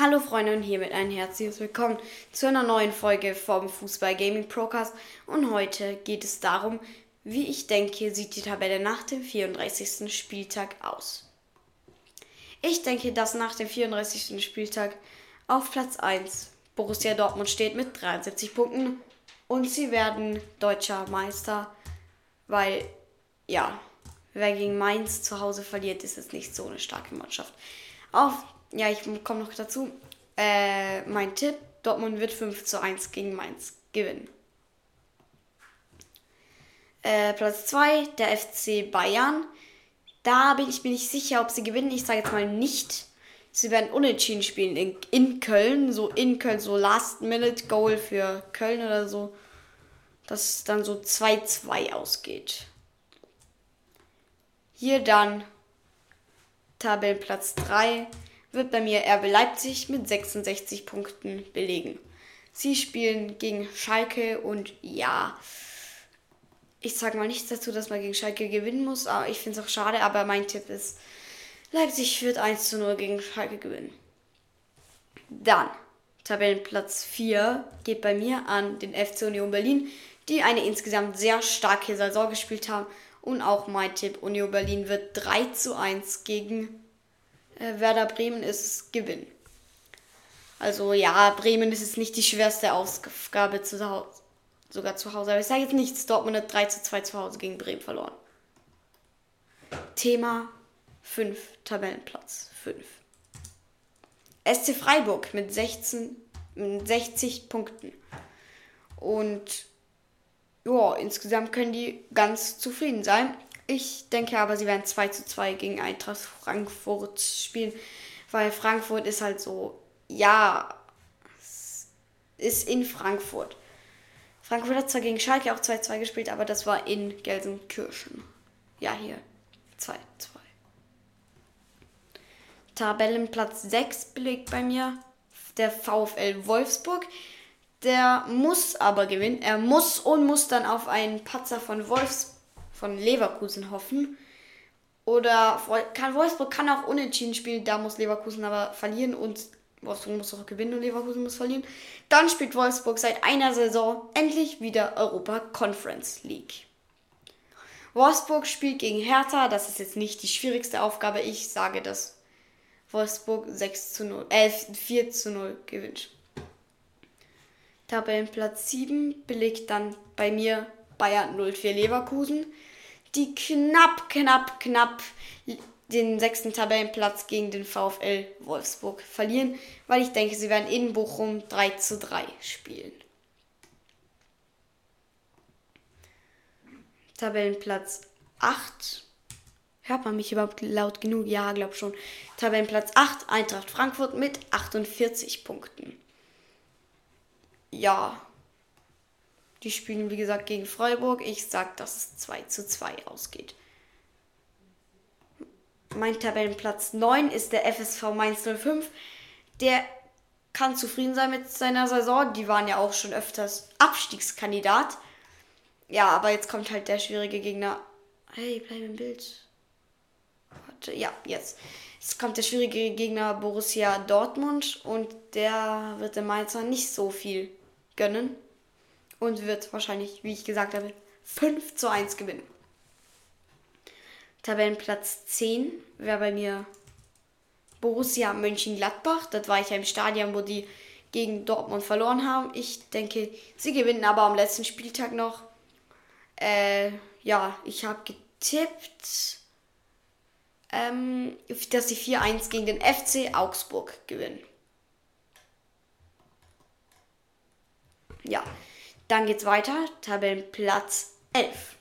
Hallo Freunde und hiermit ein herzliches Willkommen zu einer neuen Folge vom Fußball Gaming Procast und heute geht es darum, wie ich denke, sieht die Tabelle nach dem 34. Spieltag aus. Ich denke, dass nach dem 34. Spieltag auf Platz 1 Borussia Dortmund steht mit 73 Punkten und sie werden deutscher Meister, weil ja, wer gegen Mainz zu Hause verliert, ist es nicht so eine starke Mannschaft. Auf ja, ich komme noch dazu. Äh, mein Tipp: Dortmund wird 5 zu 1 gegen Mainz gewinnen. Äh, Platz 2, der FC Bayern. Da bin ich mir nicht sicher, ob sie gewinnen. Ich sage jetzt mal nicht. Sie werden unentschieden spielen in, in Köln. So in Köln, so Last-Minute-Goal für Köln oder so. Dass es dann so 2-2 ausgeht. Hier dann Tabellenplatz 3 wird bei mir RB Leipzig mit 66 Punkten belegen. Sie spielen gegen Schalke und ja, ich sage mal nichts dazu, dass man gegen Schalke gewinnen muss, aber ich finde es auch schade, aber mein Tipp ist, Leipzig wird 1 zu 0 gegen Schalke gewinnen. Dann, Tabellenplatz 4 geht bei mir an den FC Union Berlin, die eine insgesamt sehr starke Saison gespielt haben. Und auch mein Tipp, Union Berlin wird 3 zu 1 gegen Werder Bremen ist Gewinn. Also ja, Bremen ist jetzt nicht die schwerste Aufgabe zu Hause, sogar zu Hause. Aber ich sage jetzt nichts, Dortmund hat 3 zu 2 zu Hause gegen Bremen verloren. Thema 5, Tabellenplatz 5. SC Freiburg mit 16, 60 Punkten. Und ja, insgesamt können die ganz zufrieden sein. Ich denke aber, sie werden 2 zu 2 gegen Eintracht Frankfurt spielen, weil Frankfurt ist halt so, ja, ist in Frankfurt. Frankfurt hat zwar gegen Schalke auch 2-2 gespielt, aber das war in Gelsenkirchen. Ja, hier 2-2. Tabellenplatz 6 belegt bei mir der VfL Wolfsburg. Der muss aber gewinnen. Er muss und muss dann auf einen Patzer von Wolfsburg von Leverkusen hoffen. Oder kann Wolfsburg kann auch unentschieden spielen, da muss Leverkusen aber verlieren und Wolfsburg muss auch gewinnen und Leverkusen muss verlieren. Dann spielt Wolfsburg seit einer Saison endlich wieder Europa Conference League. Wolfsburg spielt gegen Hertha, das ist jetzt nicht die schwierigste Aufgabe. Ich sage, dass Wolfsburg 6 zu 0, äh, 4 zu 0 gewinnt. Tabellenplatz 7 belegt dann bei mir Bayern 04 Leverkusen die knapp, knapp, knapp den sechsten Tabellenplatz gegen den VfL Wolfsburg verlieren, weil ich denke, sie werden in Bochum 3 zu 3 spielen. Tabellenplatz 8. Hört man mich überhaupt laut genug? Ja, glaub schon. Tabellenplatz 8, Eintracht Frankfurt mit 48 Punkten. Ja, die spielen, wie gesagt, gegen Freiburg. Ich sag, dass es 2 zu 2 ausgeht. Mein Tabellenplatz 9 ist der FSV Mainz 05. Der kann zufrieden sein mit seiner Saison. Die waren ja auch schon öfters Abstiegskandidat. Ja, aber jetzt kommt halt der schwierige Gegner. Hey, bleib im Bild. Warte, ja, jetzt. Jetzt kommt der schwierige Gegner Borussia Dortmund und der wird dem Mainzer nicht so viel gönnen und wird wahrscheinlich, wie ich gesagt habe, 5 zu 1 gewinnen. Tabellenplatz 10 wäre bei mir Borussia Mönchengladbach. Das war ich ja im Stadion, wo die gegen Dortmund verloren haben. Ich denke, sie gewinnen aber am letzten Spieltag noch. Äh, ja, ich habe getippt, ähm, dass sie 4-1 gegen den FC Augsburg gewinnen. Ja, dann geht's weiter. Tabellenplatz 11.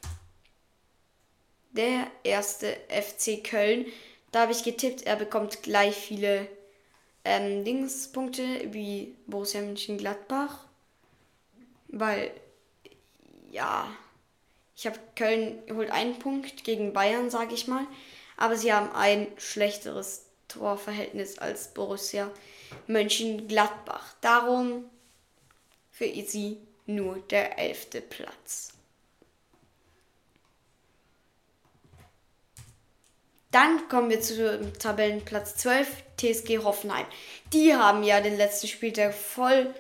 Der erste FC Köln. Da habe ich getippt, er bekommt gleich viele ähm, Dingspunkte wie Borussia Mönchengladbach. Weil, ja, ich habe Köln holt einen Punkt gegen Bayern, sage ich mal. Aber sie haben ein schlechteres Torverhältnis als Borussia Mönchengladbach. Darum für sie nur der elfte Platz. Dann kommen wir zu Tabellenplatz 12, TSG Hoffenheim. Die haben ja den letzten Spieltag voll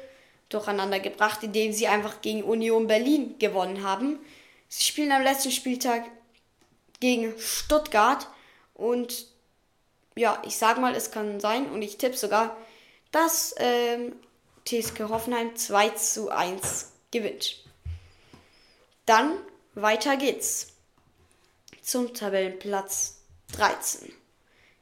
durcheinander gebracht, indem sie einfach gegen Union Berlin gewonnen haben. Sie spielen am letzten Spieltag gegen Stuttgart und ja, ich sag mal, es kann sein und ich tippe sogar, dass ähm, TSG Hoffenheim 2 zu 1 gewinnt. Dann weiter geht's zum Tabellenplatz 13.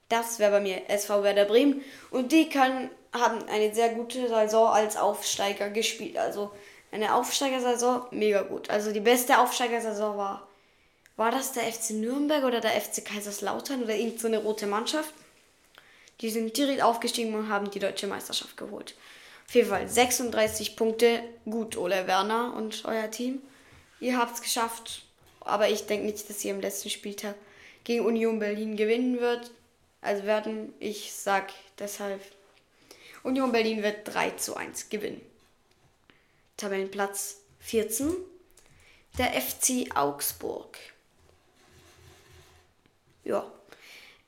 Das wäre bei mir SV Werder Bremen und die können, haben eine sehr gute Saison als Aufsteiger gespielt. Also eine Aufsteigersaison mega gut. Also die beste Aufsteigersaison war war das der FC Nürnberg oder der FC Kaiserslautern oder irgendeine so rote Mannschaft? Die sind direkt aufgestiegen und haben die deutsche Meisterschaft geholt. Auf jeden Fall 36 Punkte. Gut, Ole Werner und euer Team. Ihr habt es geschafft. Aber ich denke nicht, dass ihr am letzten Spieltag gegen Union Berlin gewinnen wird. Also werden, ich sag deshalb, Union Berlin wird 3 zu 1 gewinnen. Tabellenplatz 14. Der FC Augsburg ja.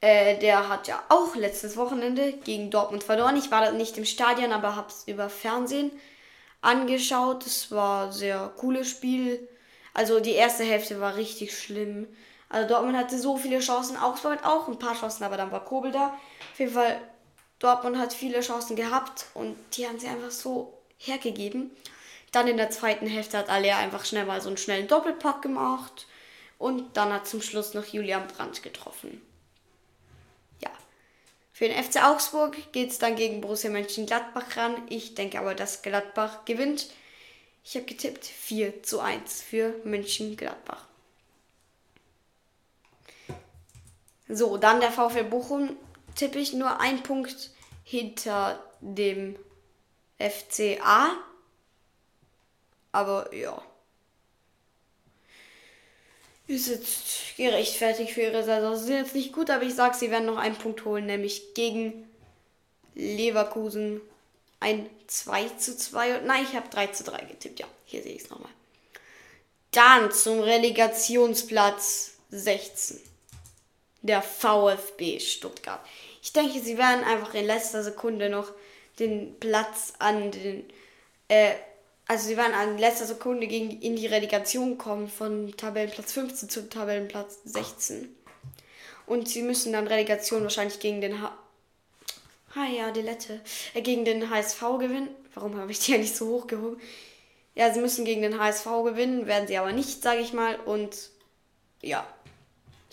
Äh, der hat ja auch letztes Wochenende gegen Dortmund verloren. Ich war nicht im Stadion, aber habe es über Fernsehen angeschaut. Es war ein sehr cooles Spiel. Also die erste Hälfte war richtig schlimm. Also Dortmund hatte so viele Chancen. Augsburg hat auch ein paar Chancen, aber dann war Kobel da. Auf jeden Fall, Dortmund hat viele Chancen gehabt und die haben sie einfach so hergegeben. Dann in der zweiten Hälfte hat Alea einfach schnell mal so einen schnellen Doppelpack gemacht. Und dann hat zum Schluss noch Julian Brandt getroffen. Für den FC Augsburg geht es dann gegen Borussia Mönchengladbach ran. Ich denke aber, dass Gladbach gewinnt. Ich habe getippt 4 zu 1 für Mönchengladbach. So, dann der VfL Bochum tippe ich nur ein Punkt hinter dem FCA. Aber ja ist jetzt gerechtfertigt für ihre Saison. Sie sind jetzt nicht gut, aber ich sag, sie werden noch einen Punkt holen, nämlich gegen Leverkusen ein 2 zu 2. Nein, ich habe 3 zu 3 getippt. Ja, hier sehe ich es nochmal. Dann zum Relegationsplatz 16. Der VfB Stuttgart. Ich denke, sie werden einfach in letzter Sekunde noch den Platz an den äh, also sie waren an letzter Sekunde gegen, in die Relegation gekommen von Tabellenplatz 15 zu Tabellenplatz 16. Und sie müssen dann Relegation wahrscheinlich gegen den H ah ja, die Lette. Äh, gegen den HSV gewinnen. Warum habe ich die ja nicht so hochgehoben? Ja, sie müssen gegen den HSV gewinnen, werden sie aber nicht, sage ich mal. Und ja,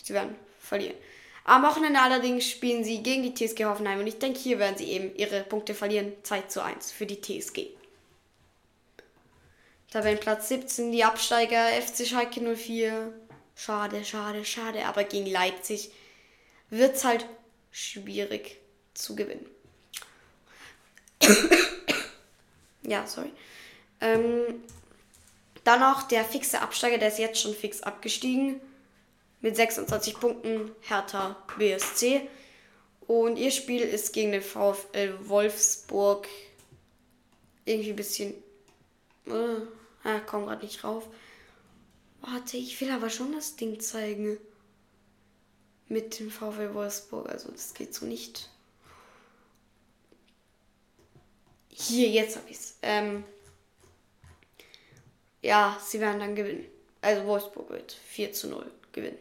sie werden verlieren. Am Wochenende allerdings spielen sie gegen die TSG Hoffenheim und ich denke, hier werden sie eben ihre Punkte verlieren. 2 zu 1 für die TSG. Tabellenplatz 17, die Absteiger FC Schalke 04. Schade, schade, schade. Aber gegen Leipzig wird es halt schwierig zu gewinnen. ja, sorry. Ähm, dann noch der fixe Absteiger, der ist jetzt schon fix abgestiegen. Mit 26 Punkten Hertha BSC. Und ihr Spiel ist gegen den VfL Wolfsburg. Irgendwie ein bisschen. Äh, Ah, komm gerade nicht rauf. Warte, ich will aber schon das Ding zeigen. Mit dem VW Wolfsburg. Also das geht so nicht. Hier, jetzt habe ich es. Ähm, ja, sie werden dann gewinnen. Also Wolfsburg wird 4 zu 0 gewinnen.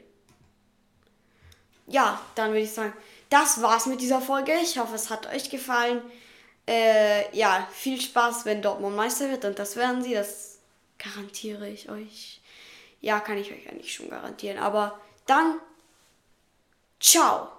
Ja, dann würde ich sagen, das war's mit dieser Folge. Ich hoffe, es hat euch gefallen. Äh, ja, viel Spaß, wenn Dortmund Meister wird. Und das werden sie. Das Garantiere ich euch. Ja, kann ich euch eigentlich schon garantieren. Aber dann, ciao.